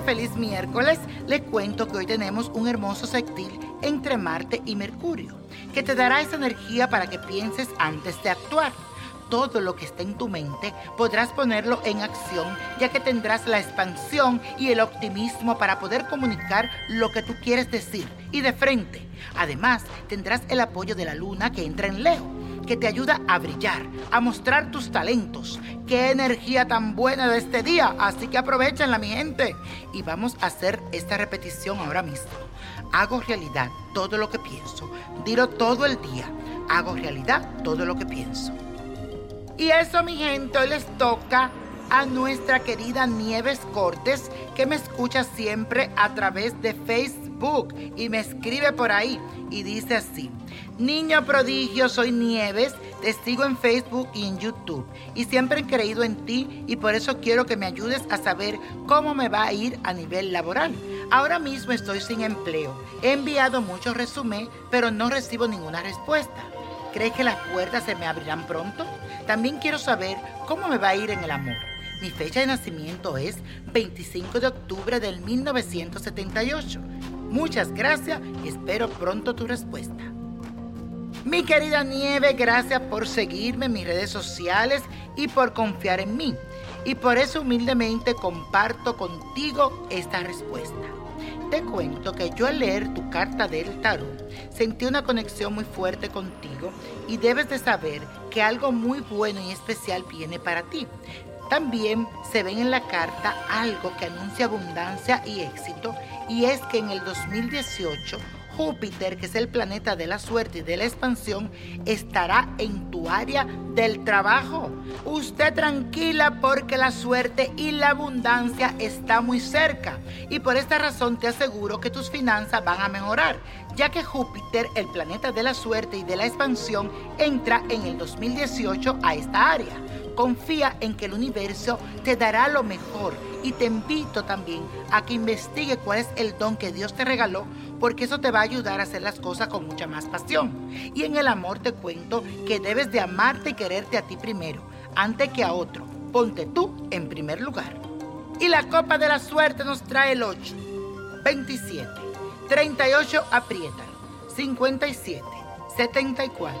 feliz miércoles. Les cuento que hoy tenemos un hermoso sextil entre Marte y Mercurio, que te dará esa energía para que pienses antes de actuar todo lo que está en tu mente, podrás ponerlo en acción, ya que tendrás la expansión y el optimismo para poder comunicar lo que tú quieres decir y de frente. Además, tendrás el apoyo de la luna que entra en Leo que te ayuda a brillar, a mostrar tus talentos. Qué energía tan buena de este día, así que aprovechenla mi gente. Y vamos a hacer esta repetición ahora mismo. Hago realidad todo lo que pienso. Dilo todo el día. Hago realidad todo lo que pienso. Y eso, mi gente, hoy les toca a nuestra querida Nieves Cortes, que me escucha siempre a través de Facebook y me escribe por ahí y dice así, Niño prodigio, soy Nieves, te sigo en Facebook y en YouTube y siempre he creído en ti y por eso quiero que me ayudes a saber cómo me va a ir a nivel laboral. Ahora mismo estoy sin empleo, he enviado muchos resúmenes, pero no recibo ninguna respuesta. ¿Crees que las puertas se me abrirán pronto? También quiero saber cómo me va a ir en el amor. Mi fecha de nacimiento es 25 de octubre del 1978. Muchas gracias y espero pronto tu respuesta. Mi querida Nieve, gracias por seguirme en mis redes sociales y por confiar en mí. Y por eso humildemente comparto contigo esta respuesta. Te cuento que yo al leer tu carta del tarot sentí una conexión muy fuerte contigo y debes de saber que algo muy bueno y especial viene para ti. También se ve en la carta algo que anuncia abundancia y éxito y es que en el 2018 Júpiter, que es el planeta de la suerte y de la expansión, estará en tu área del trabajo. Usted tranquila porque la suerte y la abundancia está muy cerca. Y por esta razón te aseguro que tus finanzas van a mejorar, ya que Júpiter, el planeta de la suerte y de la expansión, entra en el 2018 a esta área. Confía en que el universo te dará lo mejor y te invito también a que investigue cuál es el don que Dios te regaló, porque eso te va a ayudar a hacer las cosas con mucha más pasión. Y en el amor te cuento que debes de amarte y quererte a ti primero, antes que a otro. Ponte tú en primer lugar. Y la copa de la suerte nos trae el 8, 27, 38 aprieta, 57, 74,